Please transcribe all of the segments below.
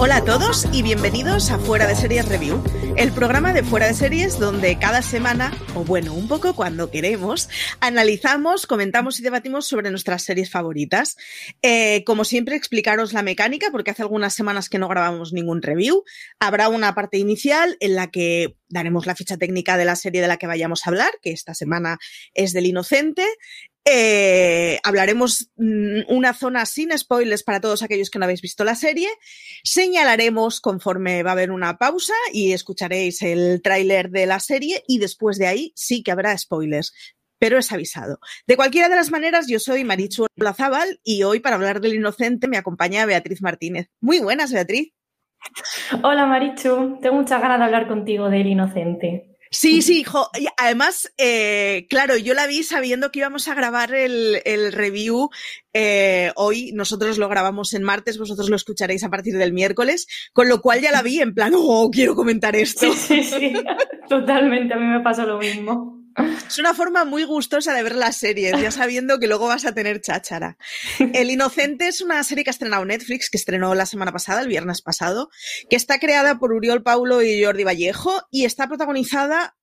Hola a todos y bienvenidos a Fuera de Series Review, el programa de Fuera de Series donde cada semana, o bueno, un poco cuando queremos, analizamos, comentamos y debatimos sobre nuestras series favoritas. Eh, como siempre, explicaros la mecánica, porque hace algunas semanas que no grabamos ningún review. Habrá una parte inicial en la que daremos la ficha técnica de la serie de la que vayamos a hablar, que esta semana es del Inocente. Eh, hablaremos mm, una zona sin spoilers para todos aquellos que no habéis visto la serie. Señalaremos conforme va a haber una pausa y escucharéis el tráiler de la serie y después de ahí sí que habrá spoilers. Pero es avisado. De cualquiera de las maneras, yo soy Marichu Olazábal y hoy para hablar del inocente me acompaña Beatriz Martínez. Muy buenas, Beatriz. Hola Marichu, tengo muchas ganas de hablar contigo del inocente. Sí, sí, hijo. además, eh, claro, yo la vi sabiendo que íbamos a grabar el, review eh, hoy. Nosotros lo grabamos en martes, vosotros lo escucharéis a partir del miércoles, con lo cual ya la vi en plan, oh, quiero comentar esto. Sí, sí, sí, totalmente, a mí me pasa lo mismo. Es una forma muy gustosa de ver las series, ya sabiendo que luego vas a tener cháchara. El Inocente es una serie que ha estrenado Netflix, que estrenó la semana pasada, el viernes pasado, que está creada por Uriol Paulo y Jordi Vallejo y está protagonizada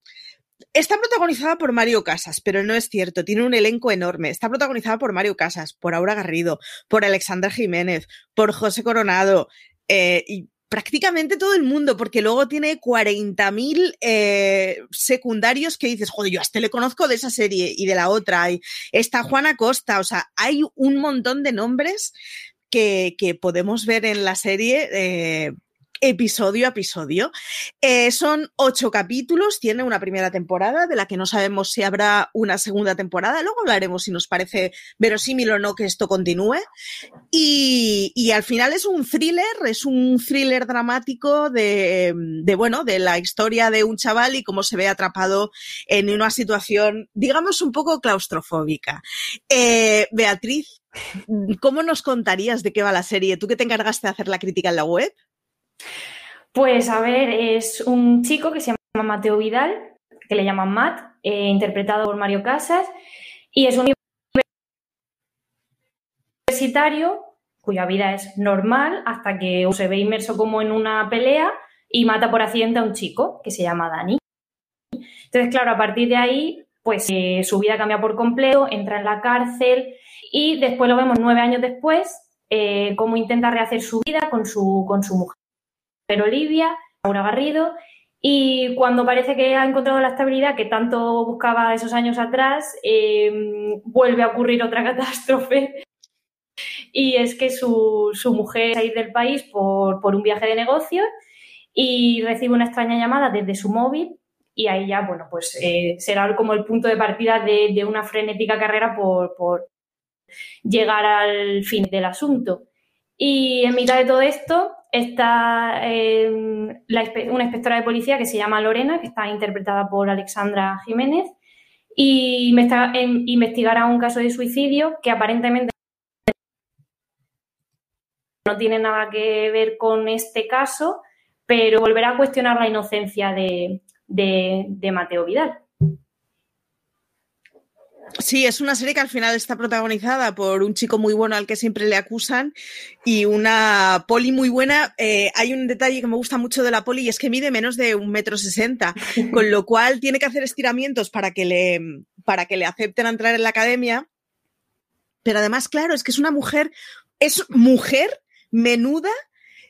Está protagonizada por Mario Casas, pero no es cierto, tiene un elenco enorme. Está protagonizada por Mario Casas, por Aura Garrido, por Alexandra Jiménez, por José Coronado, eh, y prácticamente todo el mundo, porque luego tiene 40.000 eh, secundarios que dices, joder, yo a este le conozco de esa serie y de la otra. Y está Juana Costa, o sea, hay un montón de nombres que, que podemos ver en la serie. Eh, episodio a episodio. Eh, son ocho capítulos, tiene una primera temporada de la que no sabemos si habrá una segunda temporada. Luego hablaremos si nos parece verosímil o no que esto continúe. Y, y al final es un thriller, es un thriller dramático de, de, bueno, de la historia de un chaval y cómo se ve atrapado en una situación, digamos, un poco claustrofóbica. Eh, Beatriz, ¿cómo nos contarías de qué va la serie? ¿Tú que te encargaste de hacer la crítica en la web? Pues a ver, es un chico que se llama Mateo Vidal, que le llaman Matt, eh, interpretado por Mario Casas, y es un universitario cuya vida es normal hasta que se ve inmerso como en una pelea y mata por accidente a un chico que se llama Dani. Entonces, claro, a partir de ahí, pues eh, su vida cambia por completo, entra en la cárcel y después lo vemos nueve años después, eh, cómo intenta rehacer su vida con su, con su mujer pero Olivia, Laura Garrido, y cuando parece que ha encontrado la estabilidad que tanto buscaba esos años atrás, em, vuelve a ocurrir otra catástrofe. Y es que su, mujer se del país por, un viaje de negocios y recibe una extraña llamada desde su móvil y ahí ya, bueno, pues eh, será como el punto de partida de, una frenética carrera por, por, llegar al fin del asunto. Y en mitad de todo esto, está em, una inspectora de policía que se llama Lorena, que está interpretada por Alexandra Jiménez, y me está, em, investigará un caso de suicidio que aparentemente no tiene nada que ver con este caso, pero volverá a cuestionar la inocencia de Mateo Vidal. Sí, es una serie que al final está protagonizada por un chico muy bueno al que siempre le acusan y una poli muy buena. Eh, hay un detalle que me gusta mucho de la poli y es que mide menos de un metro sesenta, con lo cual tiene que hacer estiramientos para que le, para que le acepten entrar en la academia. Pero además, claro, es que es una mujer, es mujer menuda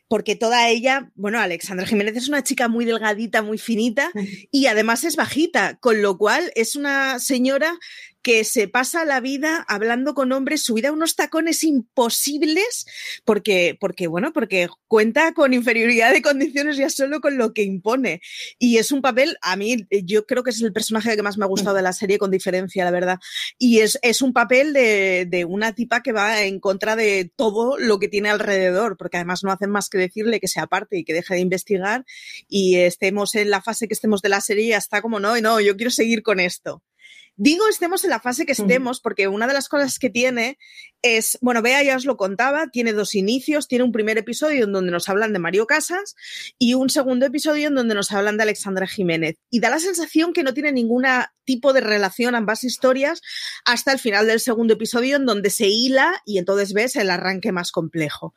porque toda ella, bueno, Alexandra Jiménez es una chica muy delgadita, muy finita y además es bajita, con lo cual es una señora que se pasa la vida hablando con hombres, subida a unos tacones imposibles, porque, porque, bueno, porque cuenta con inferioridad de condiciones ya solo con lo que impone. Y es un papel, a mí, yo creo que es el personaje que más me ha gustado de la serie, con diferencia, la verdad. Y es, es un papel de, de una tipa que va en contra de todo lo que tiene alrededor, porque además no hacen más que decirle que se aparte y que deje de investigar y estemos en la fase que estemos de la serie, ya está como, no, no, yo quiero seguir con esto. Digo estemos en la fase que estemos porque una de las cosas que tiene es, bueno, vea ya os lo contaba, tiene dos inicios, tiene un primer episodio en donde nos hablan de Mario Casas y un segundo episodio en donde nos hablan de Alexandra Jiménez. Y da la sensación que no tiene ningún tipo de relación ambas historias hasta el final del segundo episodio en donde se hila y entonces ves el arranque más complejo.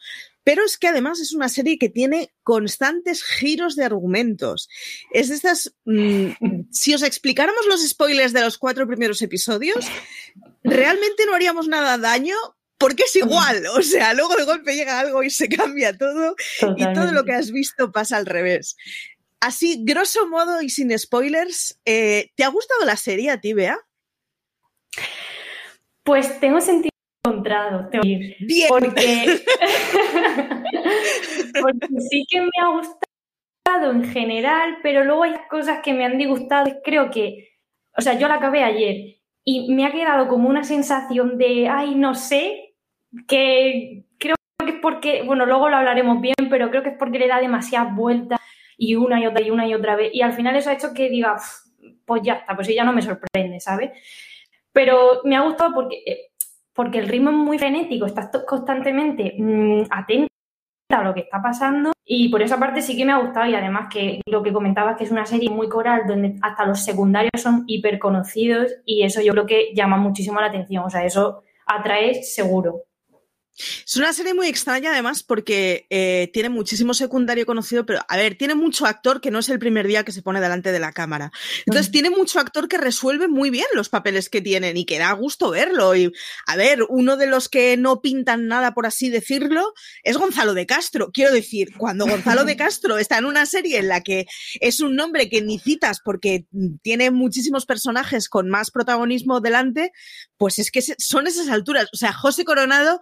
Pero es que además es una serie que tiene constantes giros de argumentos. Es de estas, mm, si os explicáramos los spoilers de los cuatro primeros episodios, realmente no haríamos nada daño porque es igual, o sea, luego de golpe llega algo y se cambia todo y todo lo que has visto pasa al revés. Así, grosso modo y sin spoilers, eh, ¿te ha gustado la serie a ti, Bea? Pues tengo sentido encontrado, Bien. Porque, porque sí que me ha gustado en general, pero luego hay cosas que me han disgustado. Creo que, o sea, yo la acabé ayer y me ha quedado como una sensación de, ay, no sé, que creo que es porque, bueno, luego lo hablaremos bien, pero creo que es porque le da demasiadas vueltas y una y otra y una y otra vez. Y al final eso ha hecho que diga, pues ya está, pues ya no me sorprende, ¿sabes? Pero me ha gustado porque, eh, porque el ritmo es muy frenético, estás constantemente mm, atento a lo que está pasando y por esa parte sí que me ha gustado y además que lo que comentabas que es una serie muy coral donde hasta los secundarios son hiper conocidos y eso yo creo que llama muchísimo la atención, o sea, eso atrae seguro. Es una serie muy extraña además porque eh, tiene muchísimo secundario conocido, pero a ver, tiene mucho actor que no es el primer día que se pone delante de la cámara. Entonces tiene mucho actor que resuelve muy bien los papeles que tienen y que da gusto verlo. Y a ver, uno de los que no pintan nada, por así decirlo, es Gonzalo de Castro. Quiero decir, cuando Gonzalo de Castro está en una serie en la que es un nombre que ni citas porque tiene muchísimos personajes con más protagonismo delante, pues es que son esas alturas. O sea, José Coronado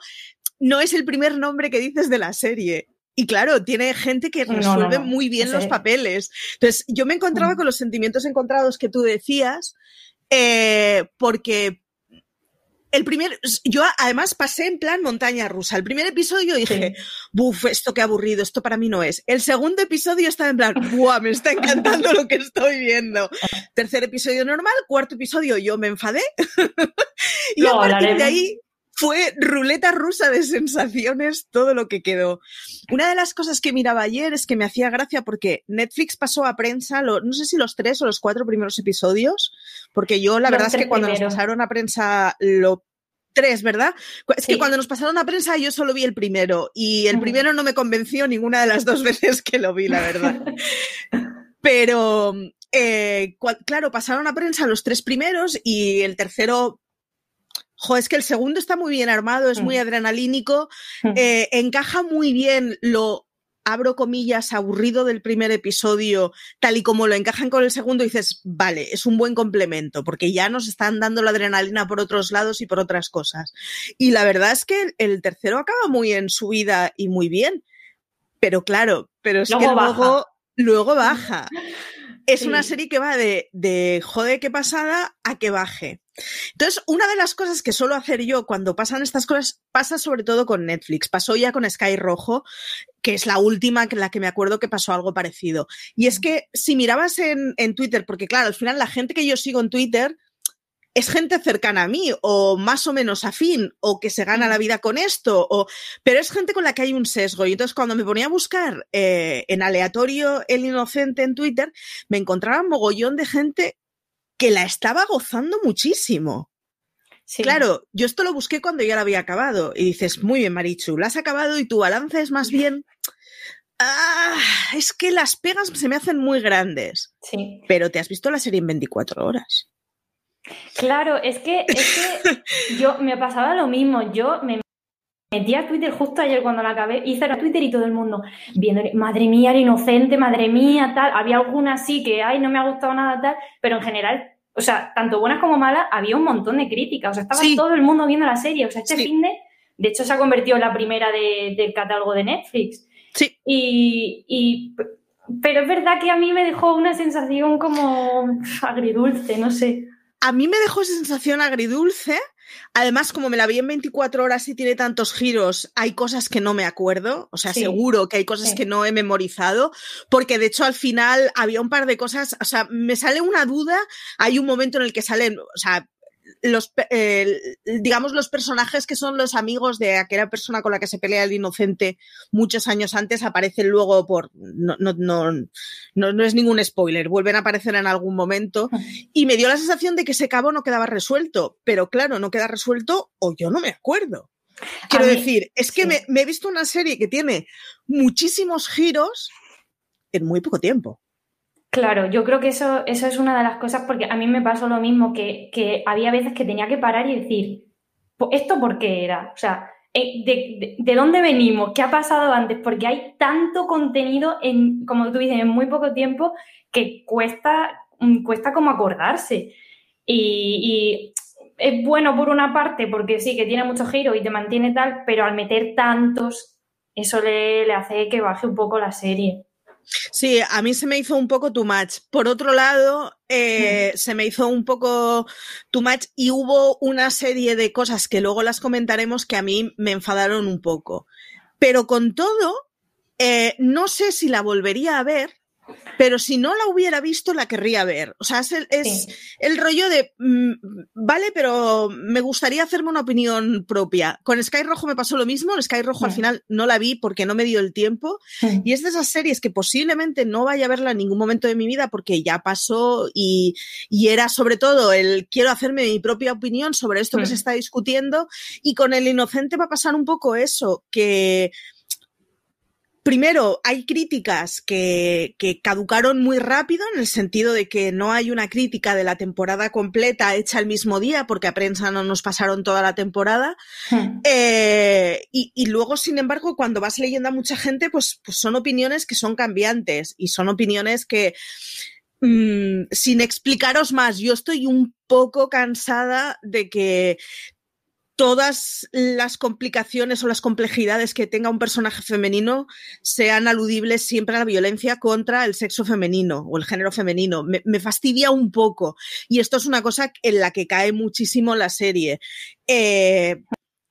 no es el primer nombre que dices de la serie. Y claro, tiene gente que resuelve muy bien los papeles. Entonces, yo me encontraba mm. con los sentimientos encontrados que tú decías, eh, porque el primer, yo además pasé en plan montaña rusa. El primer episodio dije, buf, esto qué aburrido, esto para mí no es. El segundo episodio estaba en plan, buah, me está encantando lo que estoy viendo. Tercer episodio normal, cuarto episodio yo me enfadé. y a partir de ahí fue ruleta rusa de sensaciones todo lo que quedó. Una de las cosas que miraba ayer es que me hacía gracia porque Netflix pasó a prensa, no sé si los tres o los cuatro primeros episodios, porque yo la verdad es que cuando nos pasaron a prensa lo tres, ¿verdad? Es que cuando nos pasaron a prensa yo solo vi el primero y el primero no me convenció ninguna de las dos veces que lo vi, la verdad. Pero, eh, claro, pasaron a prensa los tres primeros y el tercero Jo, es que el segundo está muy bien armado, es muy mm. adrenalínico, mm. eh, encaja muy bien lo, abro comillas, aburrido del primer episodio, tal y como lo encajan con el segundo, dices, vale, es un buen complemento, porque ya nos están dando la adrenalina por otros lados y por otras cosas. Y la verdad es que el tercero acaba muy en su vida y muy bien. Pero claro, pero es que luego, luego baja. Es una serie que va de, de jode qué pasada a que baje. Entonces, una de las cosas que suelo hacer yo cuando pasan estas cosas, pasa sobre todo con Netflix. Pasó ya con Sky Rojo, que es la última que la que me acuerdo que pasó algo parecido. Y es que si mirabas en, en Twitter, porque claro, al final la gente que yo sigo en Twitter es gente cercana a mí o más o menos afín o que se gana la vida con esto, o, pero es gente con la que hay un sesgo. Y entonces cuando me ponía a buscar eh, en aleatorio el inocente en Twitter, me encontraba un mogollón de gente que la estaba gozando muchísimo. Claro, yo esto lo busqué cuando ya la había acabado y dices, muy bien, Marichu, la has acabado y tu balance es más bien... Ah, es que las pegas se me hacen muy grandes. Sí. Pero te has visto la serie en 24 horas. Claro, es que, es que yo me pasaba lo mismo. Yo me metí a Twitter justo ayer cuando la acabé, hice a Twitter y todo el mundo viendo, madre mía, el inocente, madre mía, tal. Había alguna así que, ay, no me ha gustado nada, tal, pero en general, o sea, tanto buenas como malas, había un montón de críticas. O sea, estaba todo el mundo viendo la serie. O sea, este fin de, de hecho, se ha convertido en la primera del catálogo de Netflix. Sí. Y, y, pero es verdad que a mí me dejó una sensación como agridulce, no sé a mí me dejó sensación agridulce. Además, como me la vi en 24 horas y tiene tantos giros, hay cosas que no me acuerdo. O sea, seguro que hay cosas que no he memorizado, porque de hecho al final había un par de cosas, o sea, me sale una duda. Hay un momento en el que salen, o sea, los, digamos, los personajes que son los amigos de aquella persona con la que se pelea el inocente muchos años antes aparecen luego por, no, no, no, no, es ningún spoiler, vuelven a aparecer en algún momento y me dio la sensación de que ese cabo no quedaba resuelto, pero claro, no queda resuelto o yo no me acuerdo. Quiero decir, es que me, he visto una serie que tiene muchísimos giros en muy poco tiempo. Claro, yo creo que eso, eso es una de las cosas, porque a mí me pasó lo mismo, que, que había veces que tenía que parar y decir, ¿esto por qué era? O sea, eh, de, de, dónde venimos? ¿Qué ha pasado antes? Porque hay tanto contenido, en, como tú dices, en muy poco tiempo que cuesta, mm, cuesta como acordarse. Y, es bueno por una parte porque sí, que tiene mucho giro y te mantiene tal, pero al meter tantos, eso le, le hace que baje un poco la serie. Sí, a mí se me hizo un poco too much. Por otro lado, eh, se me hizo un poco too much y hubo una serie de cosas que luego las comentaremos que a mí me enfadaron un poco. Pero con todo, eh, no sé si la volvería a ver pero si no la hubiera visto, la querría ver. O sea, es el, rollo de, mm, vale, pero me gustaría hacerme una opinión propia. Con Sky Rojo me pasó lo mismo. Sky Rojo al final no la vi porque no me dio el tiempo. Y es de esas series que posiblemente no vaya a verla en ningún momento de mi vida porque ya pasó y, era sobre todo el quiero hacerme mi propia opinión sobre esto que se está discutiendo. Y con el inocente va a pasar un poco eso, que Primero, hay críticas que, caducaron muy rápido en el sentido de que no hay una crítica de la temporada completa hecha el mismo día, porque a prensa no nos pasaron toda la temporada. Hmm. Eh, y, luego, sin embargo, cuando vas leyendo a mucha gente, pues, pues son opiniones que son cambiantes y son opiniones que, mm, sin explicaros más, yo estoy un poco cansada de que todas las complicaciones o las complejidades que tenga un personaje femenino sean aludibles siempre a la violencia contra el sexo femenino o el género femenino. Me, fastidia un poco. Y esto es una cosa en la que cae muchísimo la serie. Eh,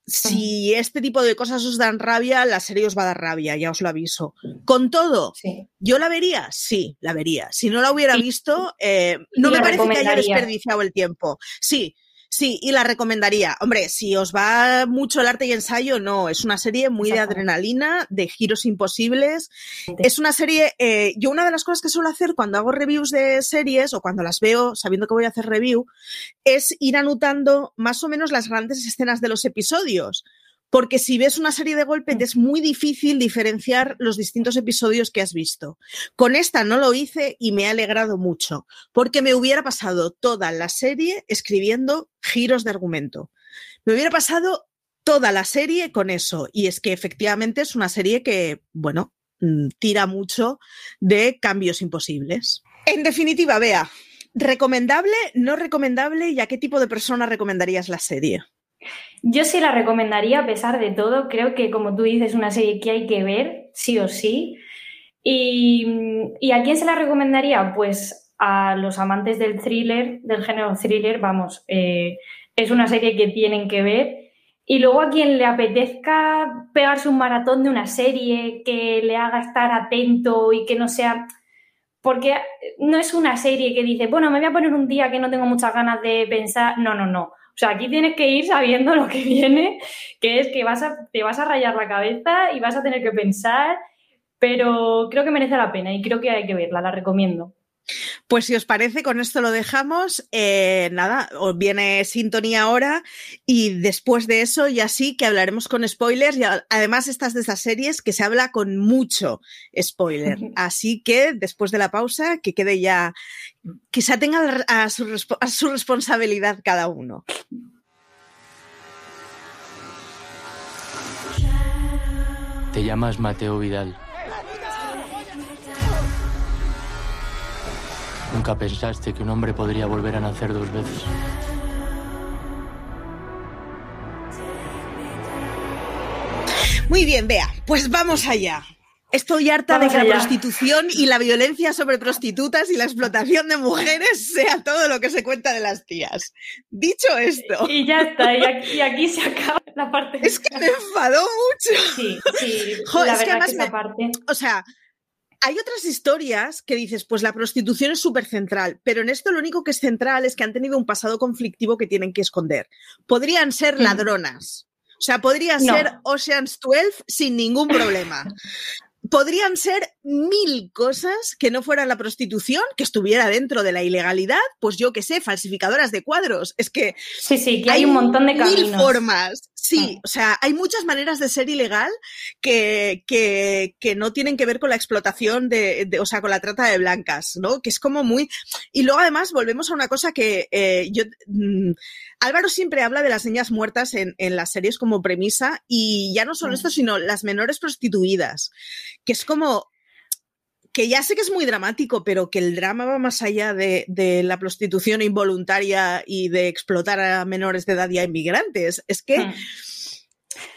si este tipo de cosas os dan rabia, la serie os va a dar rabia, ya os lo aviso. Con todo, ¿yo la vería? Sí, la vería. Si no la hubiera visto, eh, no me parece que haya desperdiciado el tiempo. Sí, Sí, y la recomendaría. Hombre, si os va mucho el arte y ensayo, no. Es una serie muy de adrenalina, de giros imposibles. Es una serie. Eh, yo, una de las cosas que suelo hacer cuando hago reviews de series o cuando las veo sabiendo que voy a hacer review es ir anotando más o menos las grandes escenas de los episodios porque si ves una serie de golpe mm. es muy difícil diferenciar los distintos episodios que has visto. Con esta no lo hice y me ha alegrado mucho, porque me hubiera pasado toda la serie escribiendo giros de argumento. Me hubiera pasado toda la serie con eso, y es que efectivamente es una serie que, bueno, mm, tira mucho de cambios imposibles. En definitiva, vea, ¿recomendable, no recomendable y a qué tipo de persona recomendarías la serie? Yo sí la recomendaría a pesar de todo. Creo que, como tú dices, es una serie que hay que ver, sí o sí. ¿Y, a quién se la recomendaría? Pues a los amantes del thriller, del género thriller, vamos, eh, es una serie que tienen que ver. Y luego a quien le apetezca pegarse un maratón de una serie que le haga estar atento y que no sea... Porque no es una serie que dice, bueno, me voy a poner un día que no tengo muchas ganas de pensar. No, no, no. O sea, aquí tienes que ir sabiendo lo que viene, que es que vas a, te vas a rayar la cabeza y vas a tener que pensar, pero creo que merece la pena y creo que hay que verla, la recomiendo. Pues si os parece, con esto lo dejamos. Eh, nada, os viene sintonía ahora y después de eso ya sí que hablaremos con spoilers y además estas de esas series que se habla con mucho spoiler. Así que después de la pausa, que quede ya, quizá tenga a su, a su responsabilidad cada uno. Te llamas Mateo Vidal. Nunca pensaste que un hombre podría volver a nacer dos veces. Muy bien, vea, pues vamos allá. Estoy harta de que la prostitución y la violencia sobre prostitutas y la explotación de mujeres sea todo lo que se cuenta de las tías. Dicho esto. Y ya está, y aquí, se acaba la parte. Es que me enfadó mucho. Sí, sí. Joder, es que además parte... O sea, hay otras historias que dices, pues la prostitución es súper central, pero en esto lo único que es central es que han tenido un pasado conflictivo que tienen que esconder. Podrían ser ladronas. O sea, podría ser Ocean's 12 sin ningún problema. podrían ser mil cosas que no fueran la prostitución, que estuviera dentro de la ilegalidad, pues yo qué sé, falsificadoras de cuadros. Es que. Sí, sí, que hay, un montón de caminos. Mil formas. Sí, o sea, hay muchas maneras de ser ilegal que, que, que no tienen que ver con la explotación de, de, o sea, con la trata de blancas, ¿no? Que es como muy. Y luego además volvemos a una cosa que eh, yo. Mm, Álvaro siempre habla de las niñas muertas en, en, las series como premisa y ya no solo esto, sino las menores prostituidas, que es como que ya sé que es muy dramático, pero que el drama va más allá de, de, la prostitución involuntaria y de explotar a menores de edad y a inmigrantes. Es que... Hmm.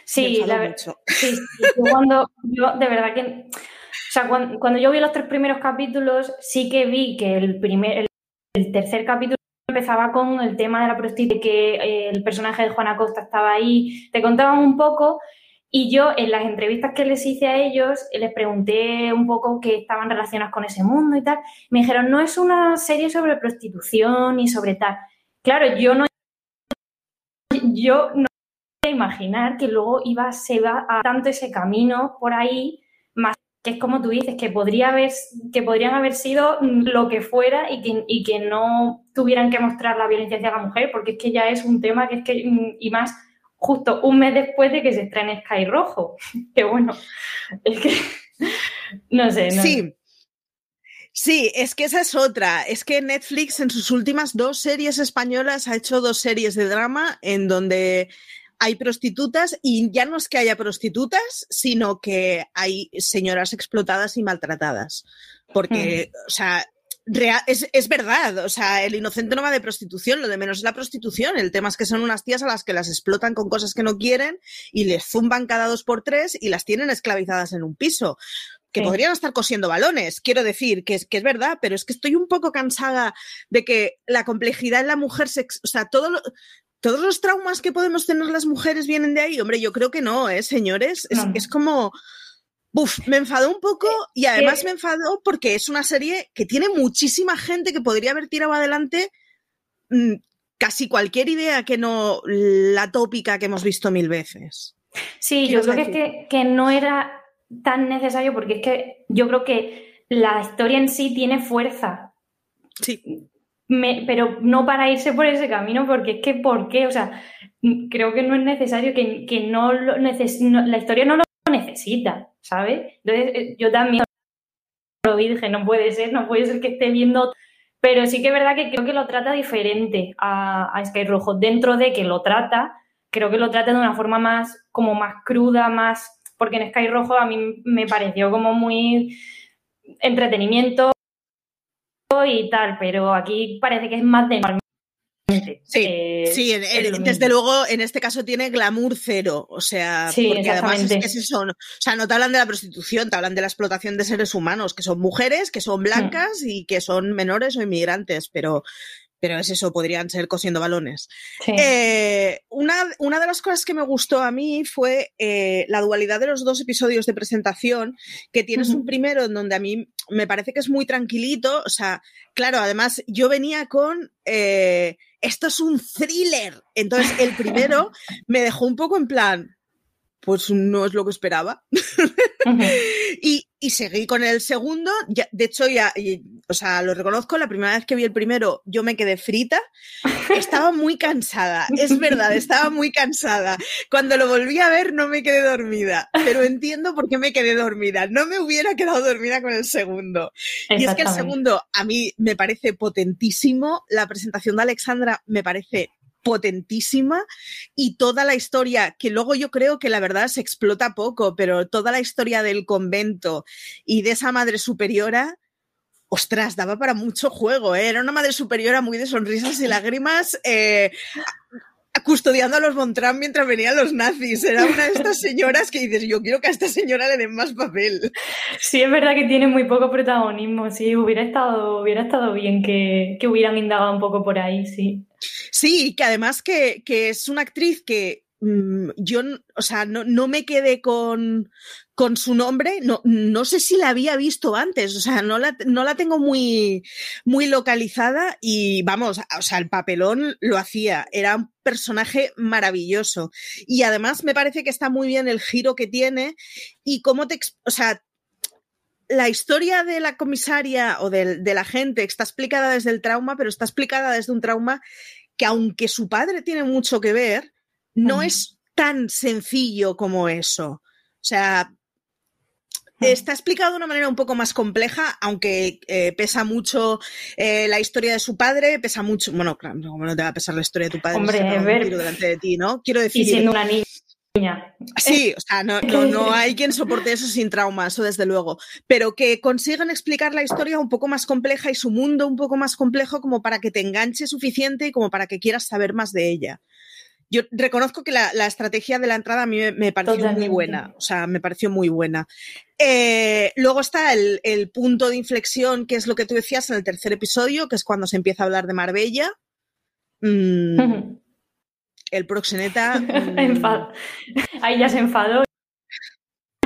Sí, la verdad. Sí, sí, cuando yo de verdad que... O sea, cuando, cuando, yo vi los tres primeros capítulos, sí que vi que el, primer, el, el tercer capítulo empezaba con el tema de la prostitución, que eh, el personaje de Juana Costa estaba ahí, te contaban un poco y yo en las entrevistas que les hice a ellos les pregunté un poco qué estaban relacionadas con ese mundo y tal. Me dijeron, no es una serie sobre prostitución y sobre tal. Claro, yo no yo no imaginar que luego iba, se va a tanto ese camino por ahí, más que es como tú dices, que podría haber, que podrían haber sido lo que fuera y que, y que no tuvieran que mostrar la violencia hacia la mujer, porque es que ya es un tema que es que, y más justo un mes después de que se estrene Sky Rojo. Que bueno, es que no sé. No sí. Sí, es que esa es otra. Es que Netflix en sus últimas dos series españolas ha hecho dos series de drama en donde hay prostitutas y ya no es que haya prostitutas, sino que hay señoras explotadas y maltratadas. Porque, mm. o sea, Real, es, es, verdad, o sea, el inocente no va de prostitución, lo de menos es la prostitución. El tema es que son unas tías a las que las explotan con cosas que no quieren y les zumban cada dos por tres y las tienen esclavizadas en un piso. Que sí. podrían estar cosiendo balones, quiero decir, que es, que es verdad, pero es que estoy un poco cansada de que la complejidad en la mujer, se, o sea, todo lo, todos los traumas que podemos tener las mujeres vienen de ahí. Hombre, yo creo que no, ¿eh, señores? Es, no. es como Uf, me enfadó un poco y además me enfadó porque es una serie que tiene muchísima gente que podría haber tirado adelante mmm, casi cualquier idea que no la tópica que hemos visto mil veces. Sí, yo creo que es que, que, no era tan necesario porque es que yo creo que la historia en sí tiene fuerza. Sí. Me, pero no para irse por ese camino porque es que, ¿por qué? O sea, creo que no es necesario, que, que no, lo neces no la historia no lo necesita. ¿Sabes? Entonces eh, yo también lo vi dije, no puede ser, no puede ser que esté viendo, pero sí que es verdad que creo que lo trata diferente a, a Sky Rojo. Dentro de que lo trata, creo que lo trata de una forma más, como más cruda, más, porque en Sky Rojo a mí me pareció como muy entretenimiento y tal, pero aquí parece que es más de Sí, eh, sí en, en, desde luego en este caso tiene glamour cero, o sea, sí, porque además es que es eso, no, o sea, no te hablan de la prostitución, te hablan de la explotación de seres humanos, que son mujeres, que son blancas mm. y que son menores o inmigrantes, pero, pero es eso, podrían ser cosiendo balones. Sí. Eh, una, una, de las cosas que me gustó a mí fue eh, la dualidad de los dos episodios de presentación, que tienes uh -huh. un primero en donde a mí me parece que es muy tranquilito, o sea, claro, además yo venía con... Eh, esto es un thriller. Entonces, el primero me dejó un poco en plan, pues no es lo que esperaba. Uh -huh. y, y, seguí con el segundo. Ya, de hecho, ya, y, o sea, lo reconozco, la primera vez que vi el primero, yo me quedé frita. Estaba muy cansada, es verdad, estaba muy cansada. Cuando lo volví a ver, no me quedé dormida, pero entiendo por qué me quedé dormida. No me hubiera quedado dormida con el segundo. Y es que el segundo a mí me parece potentísimo. La presentación de Alexandra me parece potentísima y toda la historia, que luego yo creo que la verdad se explota poco, pero toda la historia del convento y de esa madre superiora, ostras, daba para mucho juego, ¿eh? era una madre superiora muy de sonrisas y lágrimas. Eh, custodiando a los Montran mientras venían los nazis. Era una de estas señoras que dices, yo quiero que a esta señora le den más papel. Sí, es verdad que tiene muy poco protagonismo. Sí, hubiera estado, hubiera estado bien que, que hubieran indagado un poco por ahí, sí. Sí, que además que, que es una actriz que mmm, yo, o sea, no, no me quedé con, con su nombre, no, no sé si la había visto antes, o sea, no la, no la tengo muy, muy localizada y vamos, o sea, el papelón lo hacía, era un personaje maravilloso. Y además me parece que está muy bien el giro que tiene y cómo te, o sea, la historia de la comisaria o de, de la gente está explicada desde el trauma, pero está explicada desde un trauma que aunque su padre tiene mucho que ver, no es tan sencillo como eso. O sea, Está explicado de una manera un poco más compleja, aunque eh, pesa mucho eh, la historia de su padre, pesa mucho. Bueno, claro, como no te va a pesar la historia de tu padre, Hombre, a ver. delante de ti, ¿no? Quiero decir. Y siendo una niña. Sí, o sea, no, no, no, hay quien soporte eso sin trauma, eso desde luego. Pero que consigan explicar la historia un poco más compleja y su mundo un poco más complejo como para que te enganche suficiente y como para que quieras saber más de ella. Yo reconozco que la, la estrategia de la entrada a mí me, me pareció Totalmente. muy buena, o sea, me pareció muy buena. Eh, luego está el, el punto de inflexión, que es lo que tú decías en el tercer episodio, que es cuando se empieza a hablar de Marbella. Mm, el proxeneta. mm, Ahí ya se enfadó.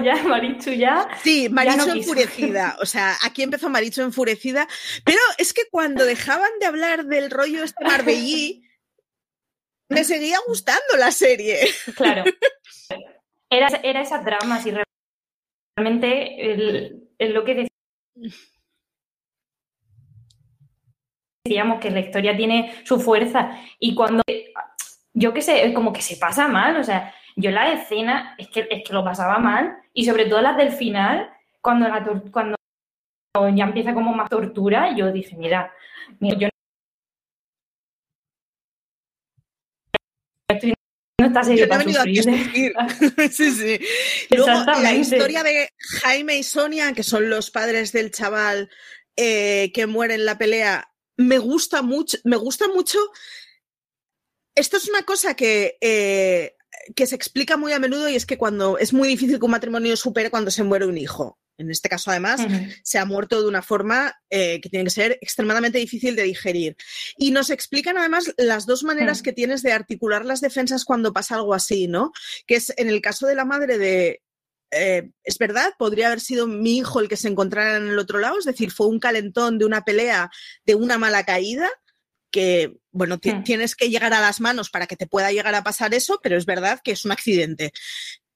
Ya, Marichu, ya. Sí, Maricho no quiso. enfurecida. O sea, aquí empezó Maricho enfurecida. Pero es que cuando dejaban de hablar del rollo este Marbellí, me seguía gustando la serie. Claro. Era, era esa trama, si realmente el- es lo que decíamos, que la historia tiene su fuerza. Y cuando, yo qué sé, es como que se pasa mal, o sea, yo la escena es que, es que lo pasaba mal, y sobre todo las del final, cuando, la cuando ya empieza como más tortura, yo dije, mira, mira, yo no estoy Yo te he para venido aquí a sufrir. sí, sí. Luego, la historia de Jaime y Sonia, que son los padres del chaval eh, que muere en la pelea, me gusta mucho. Me gusta mucho. Esto es una cosa que, eh, que se explica muy a menudo y es que cuando es muy difícil que un matrimonio supere cuando se muere un hijo. En este caso, además, se ha muerto de una forma eh, que tiene que ser extremadamente difícil de digerir. Y nos explican además las dos maneras que tienes de articular las defensas cuando pasa algo así, ¿no? Que es en el caso de la madre de... eh, es verdad, podría haber sido mi hijo el que se encontrara en el otro lado, es decir, fue un calentón de una pelea, de una mala caída, que, bueno, ti- Mm. tienes que llegar a las manos para que te pueda llegar a pasar eso, pero es verdad que es un accidente.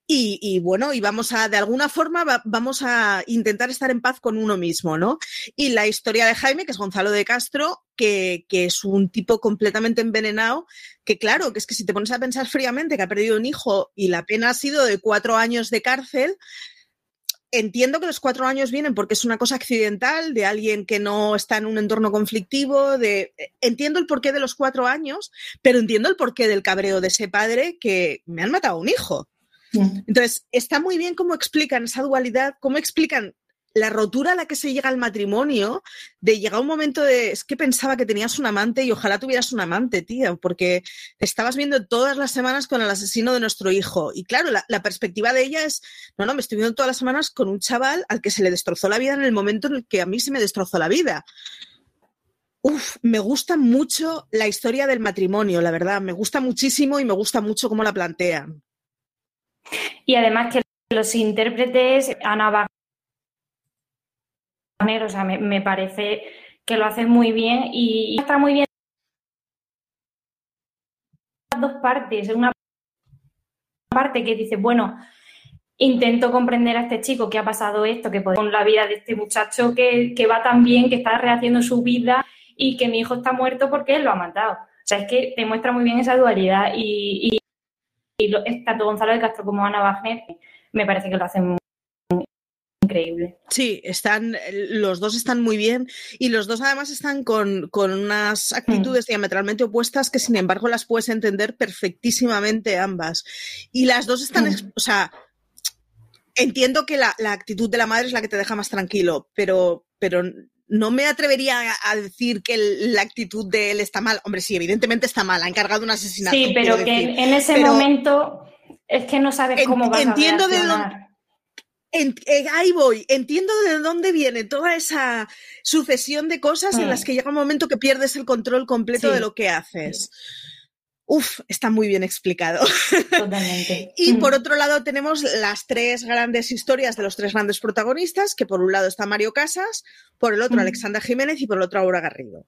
Y, y bueno, y vamos a, de alguna forma, va- vamos a intentar estar en paz con uno mismo, ¿no? Y la historia de Jaime, que es Gonzalo de Castro, que, que es un tipo completamente envenenado, que claro, que es que si te pones a pensar fríamente que ha perdido un hijo y la pena ha sido de cuatro años de cárcel, entiendo que los cuatro años vienen porque es una cosa accidental de alguien que no está en un entorno conflictivo, de entiendo el porqué de los cuatro años, pero entiendo el porqué del cabreo de ese padre que me han matado a un hijo. Entonces, está muy bien cómo explican esa dualidad, cómo explican la rotura a la que se llega al matrimonio, de llegar un momento de, es que pensaba que tenías un amante y ojalá tuvieras un amante, tío, porque estabas viendo todas las semanas con el asesino de nuestro hijo. Y claro, la, perspectiva de ella es, no, no, me estoy viendo todas las semanas con un chaval al que se le destrozó la vida en el momento en el que a mí se me destrozó la vida. Uf, me gusta mucho la historia del matrimonio, la verdad, me gusta muchísimo y me gusta mucho cómo la plantean. Y además que los intérpretes, Ana o sea, me, parece que lo hacen muy bien y, está muy bien las dos partes. Una parte que dice, bueno, intento comprender a este chico que ha pasado esto, que puede con la vida de este muchacho que, que va tan bien, que está rehaciendo su vida y que mi hijo está muerto porque él lo ha matado. O sea, es que te muestra muy bien esa dualidad y, y y lo, tanto Gonzalo de Castro como Ana Wagner me parece que lo hacen muy increíble. Sí, están, los dos están muy bien y los dos además están con, con unas actitudes mm. diametralmente opuestas que sin embargo las puedes entender perfectísimamente ambas. Y las dos están, mm. o sea, entiendo que la, la, actitud de la madre es la que te deja más tranquilo, pero, pero no me atrevería a, a decir que el, la actitud de él está mal. Hombre, sí, evidentemente está mal, ha encargado un asesinato. Sí, pero que en ese pero momento es que no sabes cómo vas entiendo a de dónde, en, eh, ahí voy, entiendo de dónde viene toda esa sucesión de cosas mm. en las que llega un momento que pierdes el control completo sí. de lo que haces. Uf, está muy bien explicado. Totalmente. y por otro lado tenemos las tres grandes historias de los tres grandes protagonistas, que por un lado está Mario Casas, por el otro mm. Alexandra Jiménez y por el otro Aura Garrido.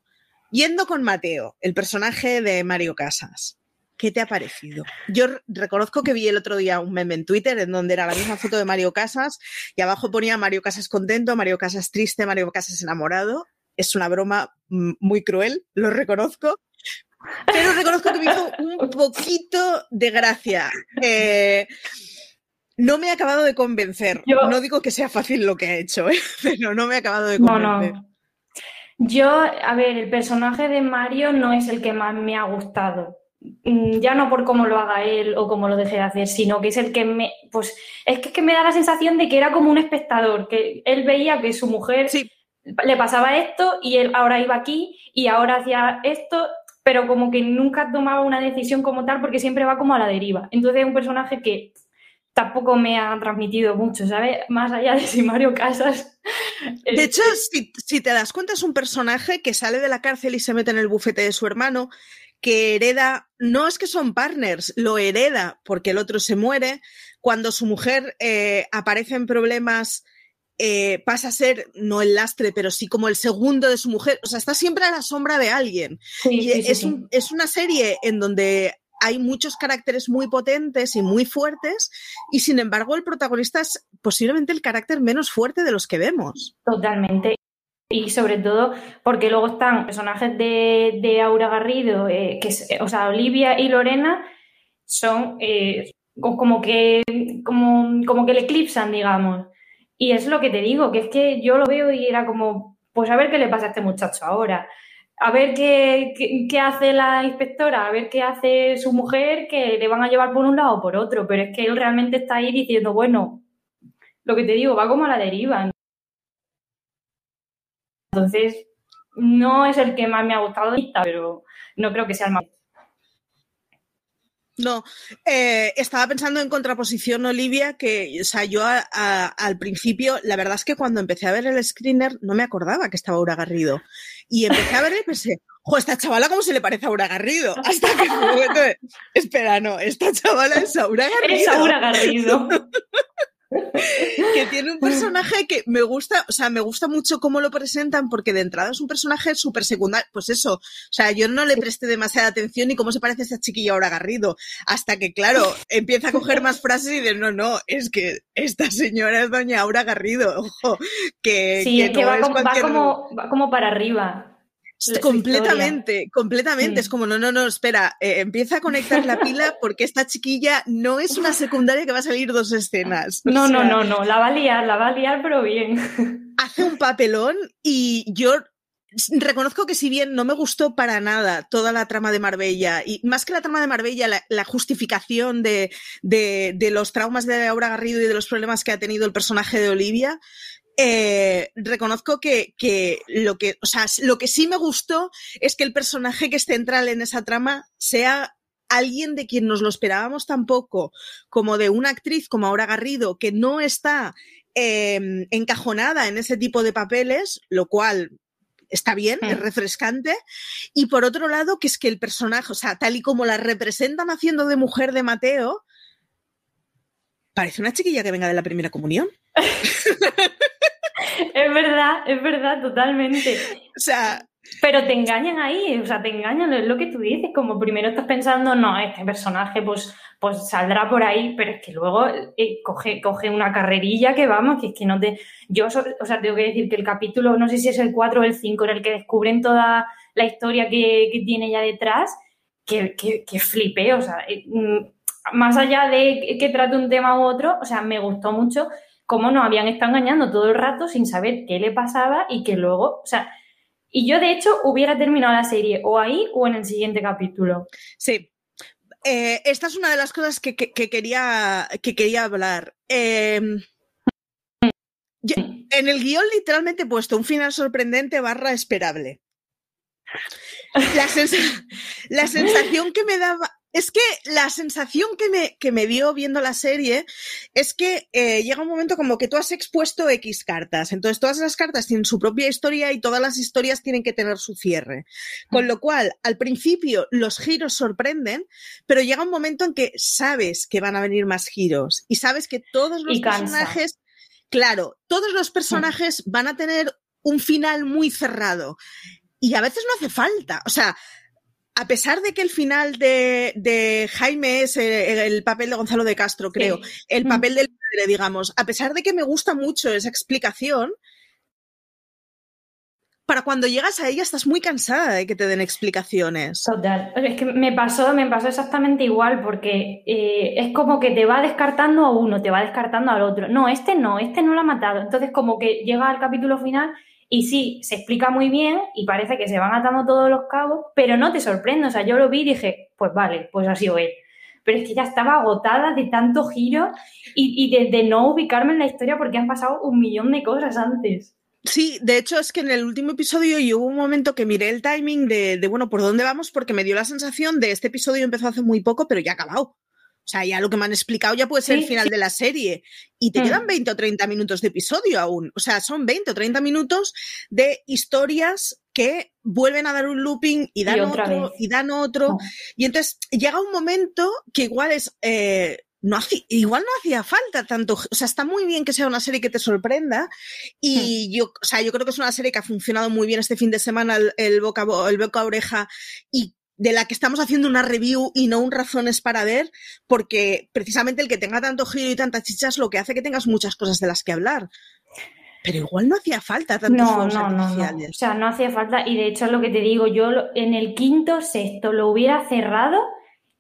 Yendo con Mateo, el personaje de Mario Casas. ¿Qué te ha parecido? Yo reconozco que vi el otro día un meme en Twitter en donde era la misma foto de Mario Casas y abajo ponía Mario Casas contento, Mario Casas triste, Mario Casas enamorado. Es una broma mm, muy cruel, lo reconozco, pero reconozco que me hizo un poquito de gracia. Eh, no me ha acabado de convencer. no digo que sea fácil lo que ha hecho, ¿eh? pero no me ha acabado de convencer. No, no. Yo, a ver, el personaje de Mario no es el que más me ha gustado. Mm, ya no por cómo lo haga él o cómo lo deje de hacer, sino que es el que me, pues, es que, me da la sensación de que era como un espectador, que él veía que su mujer le pasaba esto y él ahora iba aquí y ahora hacía esto, pero como que nunca tomaba una decisión como tal porque siempre va como a la deriva. Entonces es un personaje que tampoco me ha transmitido mucho, ¿sabes? Más allá de si Mario Casas. De hecho, si, si, te das cuenta, es un personaje que sale de la cárcel y se mete en el bufete de su hermano, que hereda, no es que son partners, lo hereda porque el otro se muere. Cuando su mujer eh, aparece en problemas, eh, pasa a ser, no el lastre, pero sí como el segundo de su mujer. O sea, está siempre a la sombra de alguien. y es, es una serie en donde hay muchos caracteres muy potentes y muy fuertes, y sin embargo, el protagonista es posiblemente el carácter menos fuerte de los que vemos. Totalmente. Y sobre todo porque luego están personajes de, Aura Garrido, eh, que o sea, Olivia y Lorena son eh, como, que, como, como que le eclipsan, digamos. Y es lo que te digo, que es que yo lo veo y era como, pues a ver qué le pasa a este muchacho ahora. A ver qué, qué, hace la inspectora, a ver qué hace su mujer, que le van a llevar por un lado o por otro. Pero es que él realmente está ahí diciendo, bueno, lo que te digo, va como a la deriva. Entonces, no es el que más me ha gustado pero no creo que sea el más. No, eh, estaba pensando en contraposición, Olivia, que, o sea, yo al principio, la verdad es que cuando empecé a ver el screener no me acordaba que estaba Aura Garrido. Y empecé a ver y pensé, jo, esta chavala, ¿cómo se le parece a Aura Garrido? Hasta que espera, no, esta chavala es Aura Garrido. Es Aura Garrido. que tiene un personaje que me gusta, o sea, me gusta mucho cómo lo presentan porque de entrada es un personaje súper secundario, pues eso, o sea, yo no le presté demasiada atención y cómo se parece a esta chiquilla ahora Garrido, hasta que, claro, empieza a coger más frases y de no, no, es que esta señora es doña Aura Garrido, ojo, que... Sí, es que va, como, va como para arriba. Completamente, completamente. Es como, no, no, no, espera, eh, empieza a conectar la pila porque esta chiquilla no es una secundaria que va a salir dos escenas. No, no, no, no, la va a liar, la va a liar, pero bien. Hace un papelón y yo reconozco que si bien no me gustó para nada toda la trama de Marbella, y más que la trama de Marbella, la, justificación de, de, de, los traumas de Laura Garrido y de los problemas que ha tenido el personaje de Olivia, eh, reconozco que, lo que, o sea, lo que sí me gustó es que el personaje que es central en esa trama sea alguien de quien nos lo esperábamos tampoco, como de una actriz como Aura Garrido, que no está em, encajonada en ese tipo de papeles, lo cual está bien, es hmm. refrescante. Y por otro lado, que es que el personaje, o sea, tal y como la representan haciendo de mujer de Mateo, parece una chiquilla que venga de la primera comunión. es verdad, es verdad, totalmente. O sea. Pero te engañan ahí, o sea, te engañan, es lo que tú dices, como primero estás pensando, no, este personaje pues, pues saldrá por ahí, pero es que luego eh, coge, coge una carrerilla que vamos, que es que no te... Yo, o sea, tengo que decir que el capítulo, no sé si es el 4 o el 5, en el que descubren toda la historia que, tiene ya detrás, que, que, que flipé, o sea, eh, mm, más allá de que trate un tema u otro, o sea, me gustó mucho cómo nos habían estado engañando todo el rato sin saber qué le pasaba y que luego, o sea, y yo de hecho hubiera terminado la serie o ahí o en el siguiente capítulo. Sí. Eh, esta es una de las cosas que, quería, que quería hablar. Em, en el guion literalmente he puesto un final sorprendente barra esperable. La, la sensación que me daba, es que la sensación que me, que me dio viendo la serie es que eh, llega un momento como que tú has expuesto X cartas. Entonces, todas las cartas tienen su propia historia y todas las historias tienen que tener su cierre. Con lo cual, al principio los giros sorprenden, pero llega un momento en que sabes que van a venir más giros y sabes que todos los personajes, claro, todos los personajes van a tener un final muy cerrado. Y a veces no hace falta. O sea, a pesar de que el final de, Jaime es el, papel de Gonzalo de Castro, creo, el mm. papel del padre, digamos, a pesar de que me gusta mucho esa explicación, para cuando llegas a ella estás muy cansada de que te den explicaciones. Total. Es que me pasó, me pasó exactamente igual, porque eh, es como que te va descartando a uno, te va descartando al otro. No, este no, este no lo ha matado. Entonces, como que llega al capítulo final y sí, se explica muy bien y parece que se van atando todos los cabos, pero no te sorprende. O sea, yo lo vi y dije, pues vale, pues ha sido él. Pero es que ya estaba agotada de tanto giro y, de no ubicarme en la historia porque han pasado un millón de cosas antes. Sí, de hecho es que en el último episodio yo hubo un momento que miré el timing de, bueno, ¿por dónde vamos? Porque me dio la sensación de este episodio empezó hace muy poco, pero ya ha acabado. O sea, ya lo que me han explicado ya puede ser el final de la serie. Y te quedan 20 mm. o 30 minutos de episodio aún. O sea, son 20 o 30 minutos de historias que vuelven a dar un looping y dan otro y dan otro. Y entonces llega un momento que igual es eh, no igual no hacía falta tanto, o sea, está muy bien que sea una serie que te sorprenda y hmm. yo, o sea, yo creo que es una serie que ha funcionado muy bien este fin de semana el, boca el boca oreja y de la que estamos haciendo una review y no un razones para ver, porque precisamente el que tenga tanto giro y tantas chichas lo que hace que tengas muchas cosas de las que hablar. Pero igual no hacía falta tantos no, no, no, no, O sea, no hacía falta y de hecho es lo que te digo, yo en el quinto, sexto lo hubiera cerrado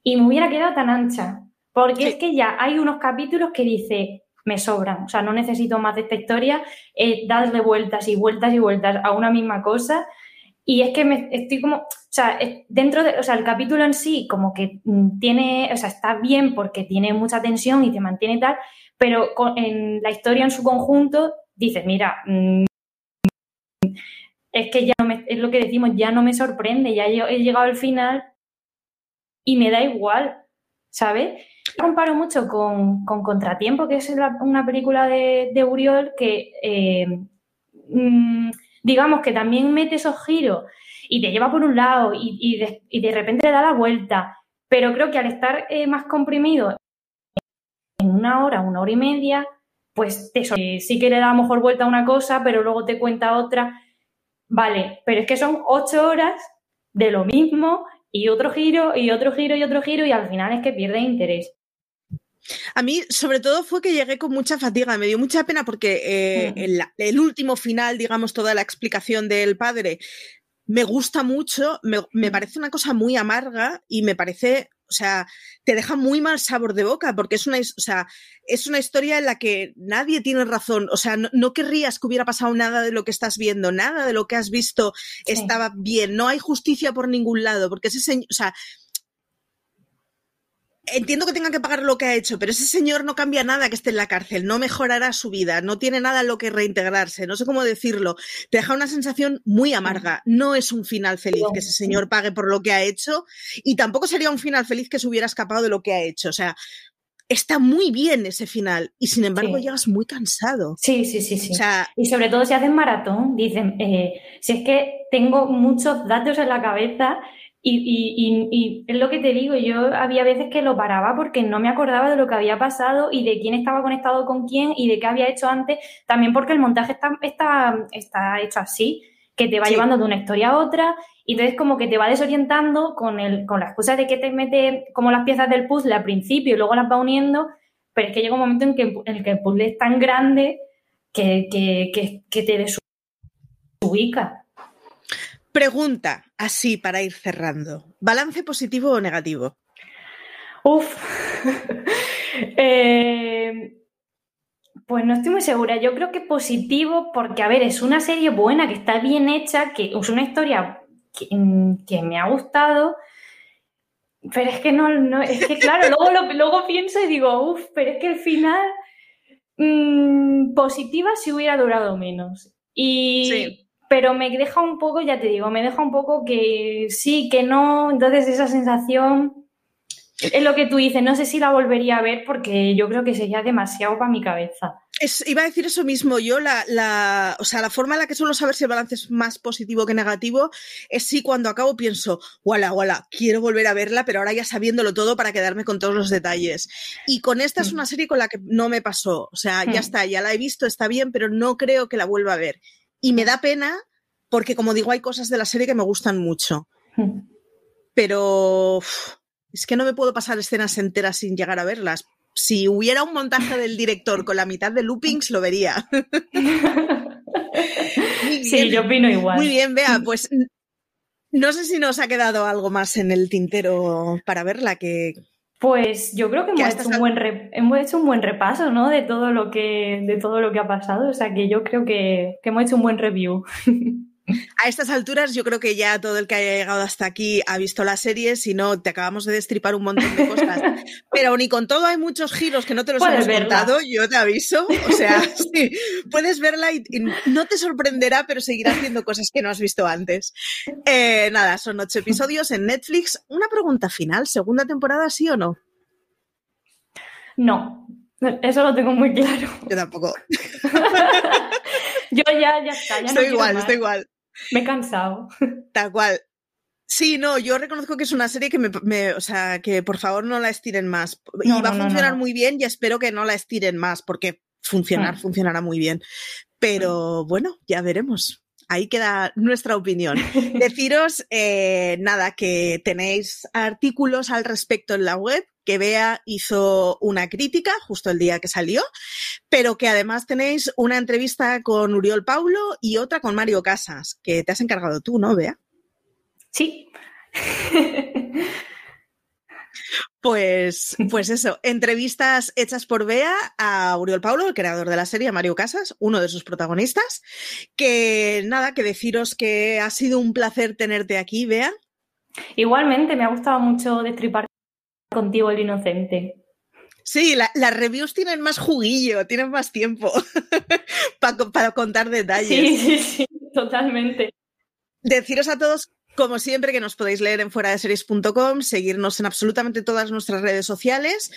y me hubiera quedado tan ancha. Porque es que ya hay unos capítulos que dice, me sobran, o sea, no necesito más de esta historia, eh, darle vueltas y vueltas y vueltas a una misma cosa. Y es que estoy como, o sea, dentro de, o sea, el capítulo en sí como que mm, tiene, o sea, está bien porque tiene mucha tensión y te mantiene tal, pero en la historia en su conjunto dices, mira, mm, es que ya no me, es lo que decimos, ya no me sorprende, ya he llegado al final y me da igual, ¿sabes? comparo mucho con, Contratiempo, que es una película de, Uriol que, eh, mm, digamos, que también mete esos giros y te lleva por un lado y, de, repente le da la vuelta. Pero creo que al estar eh, más comprimido en una hora, una hora y media, pues eso, eh, sí que le da mejor vuelta a una cosa, pero luego te cuenta otra. Vale, pero es que son ocho horas de lo mismo y otro giro y otro giro y otro giro y al final es que pierde interés. A mí, sobre todo, fue que llegué con mucha fatiga. Me dio mucha pena porque eh, el, último final, digamos, toda la explicación del padre, me gusta mucho, me, parece una cosa muy amarga y me parece, o sea, te deja muy mal sabor de boca porque es una, o sea, es una historia en la que nadie tiene razón. O sea, no, querrías que hubiera pasado nada de lo que estás viendo, nada de lo que has visto estaba bien. No hay justicia por ningún lado porque ese señor, o sea, entiendo que tenga que pagar lo que ha hecho, pero ese señor no cambia nada que esté en la cárcel, no mejorará su vida, no tiene nada en lo que reintegrarse, no sé cómo decirlo. Te deja una sensación muy amarga. No es un final feliz que ese señor pague por lo que ha hecho y tampoco sería un final feliz que se hubiera escapado de lo que ha hecho. O sea, está muy bien ese final y sin embargo llegas muy cansado. Sí, sí, sí, sí. y sobre todo si hacen maratón, dicen, eh, si es que tengo muchos datos en la cabeza y, es lo que te digo, yo había veces que lo paraba porque no me acordaba de lo que había pasado y de quién estaba conectado con quién y de qué había hecho antes, también porque el montaje está, está, está hecho así, que te va llevando de una historia a otra y entonces como que te va desorientando con, el, con la excusa de que te mete como las piezas del puzzle al principio y luego las va uniendo, pero es que llega un momento en, que, en el que el puzzle es tan grande que, que, que, que te desubica. Pregunta, así para ir cerrando. ¿Balance positivo o negativo? Uf. Eh, pues no estoy muy segura. Yo creo que positivo porque, a ver, es una serie buena, que está bien hecha, que es una historia que, me ha gustado. Pero es que no, es que claro, luego, luego pienso y digo, uff, pero es que el final mm, positiva si hubiera durado menos. Y, pero me deja un poco, ya te digo, me deja un poco que sí, que no, entonces esa sensación es lo que tú dices, no sé si la volvería a ver porque yo creo que sería demasiado para mi cabeza. iba a decir eso mismo, yo la, la, o sea, la forma en la que suelo saber si el balance es más positivo que negativo es si cuando acabo pienso, wala, wala, quiero volver a verla, pero ahora ya sabiéndolo todo para quedarme con todos los detalles. Y con esta es mm. una serie con la que no me pasó, o sea, ya mm. está, ya la he visto, está bien, pero no creo que la vuelva a ver. Y me da pena porque, como digo, hay cosas de la serie que me gustan mucho. pero es que no me puedo pasar escenas enteras sin llegar a verlas. Si hubiera un montaje del director con la mitad de loopings, lo vería. sí, yo opino igual. Muy bien, vea, pues no sé si nos ha quedado algo más en el tintero para verla que... Pues yo creo que, hemos, hecho un buen hemos hecho un buen repaso, ¿no? De todo lo que, de todo lo que ha pasado. O sea que yo creo que, que hemos hecho un buen review. A estas alturas yo creo que ya todo el que haya llegado hasta aquí ha visto la serie, si no te acabamos de destripar un montón de cosas. Pero ni con todo hay muchos giros que no te los hemos contado, yo te aviso. O sea, sí, puedes verla y, no te sorprenderá, pero seguirá haciendo cosas que no has visto antes. Eh, nada, son ocho episodios en Netflix. Una pregunta final, ¿segunda temporada sí o no? No, eso lo tengo muy claro. Yo tampoco. yo ya, ya está. Ya estoy igual, estoy igual. Me he cansado. Tal cual. Sí, no, yo reconozco que es una serie que me, o sea, que por favor no la estiren más. y va a funcionar muy bien y espero que no la estiren más, porque funcionar, mm. funcionará muy bien. Pero mm. bueno, ya veremos. Ahí queda nuestra opinión. Deciros, eh, nada, que tenéis artículos al respecto en la web, que Bea hizo una crítica justo el día que salió, pero que además tenéis una entrevista con Uriol Paulo y otra con Mario Casas, que te has encargado tú, ¿no, Bea? Sí. Pues, pues eso, entrevistas hechas por Bea a Uriol Paulo, el creador de la serie, Mario Casas, uno de sus protagonistas. Que nada, que deciros que ha sido un placer tenerte aquí, Bea. Igualmente, me ha gustado mucho destripar contigo el inocente. Sí, las reviews tienen más juguillo, tienen más tiempo para, contar detalles. Sí, sí, sí, totalmente. Deciros a todos como siempre, que nos podéis leer en fuera de series.com, seguirnos en absolutamente todas nuestras redes sociales,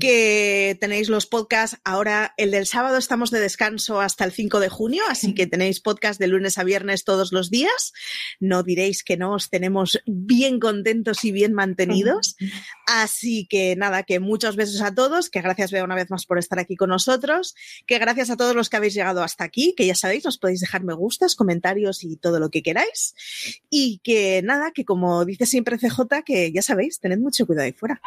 que tenéis los podcasts. Ahora, el del sábado estamos de descanso hasta el 5 de junio, así que tenéis podcast de lunes a viernes todos los días. No diréis que no os tenemos bien contentos y bien mantenidos. Así que nada, que muchos besos a todos, que gracias veo una vez más por estar aquí con nosotros, que gracias a todos los que habéis llegado hasta aquí, que ya sabéis, nos podéis dejar me gustas, comentarios y todo lo que queráis. Y nada, que como dice siempre CJ, que ya sabéis, tened mucho cuidado ahí fuera.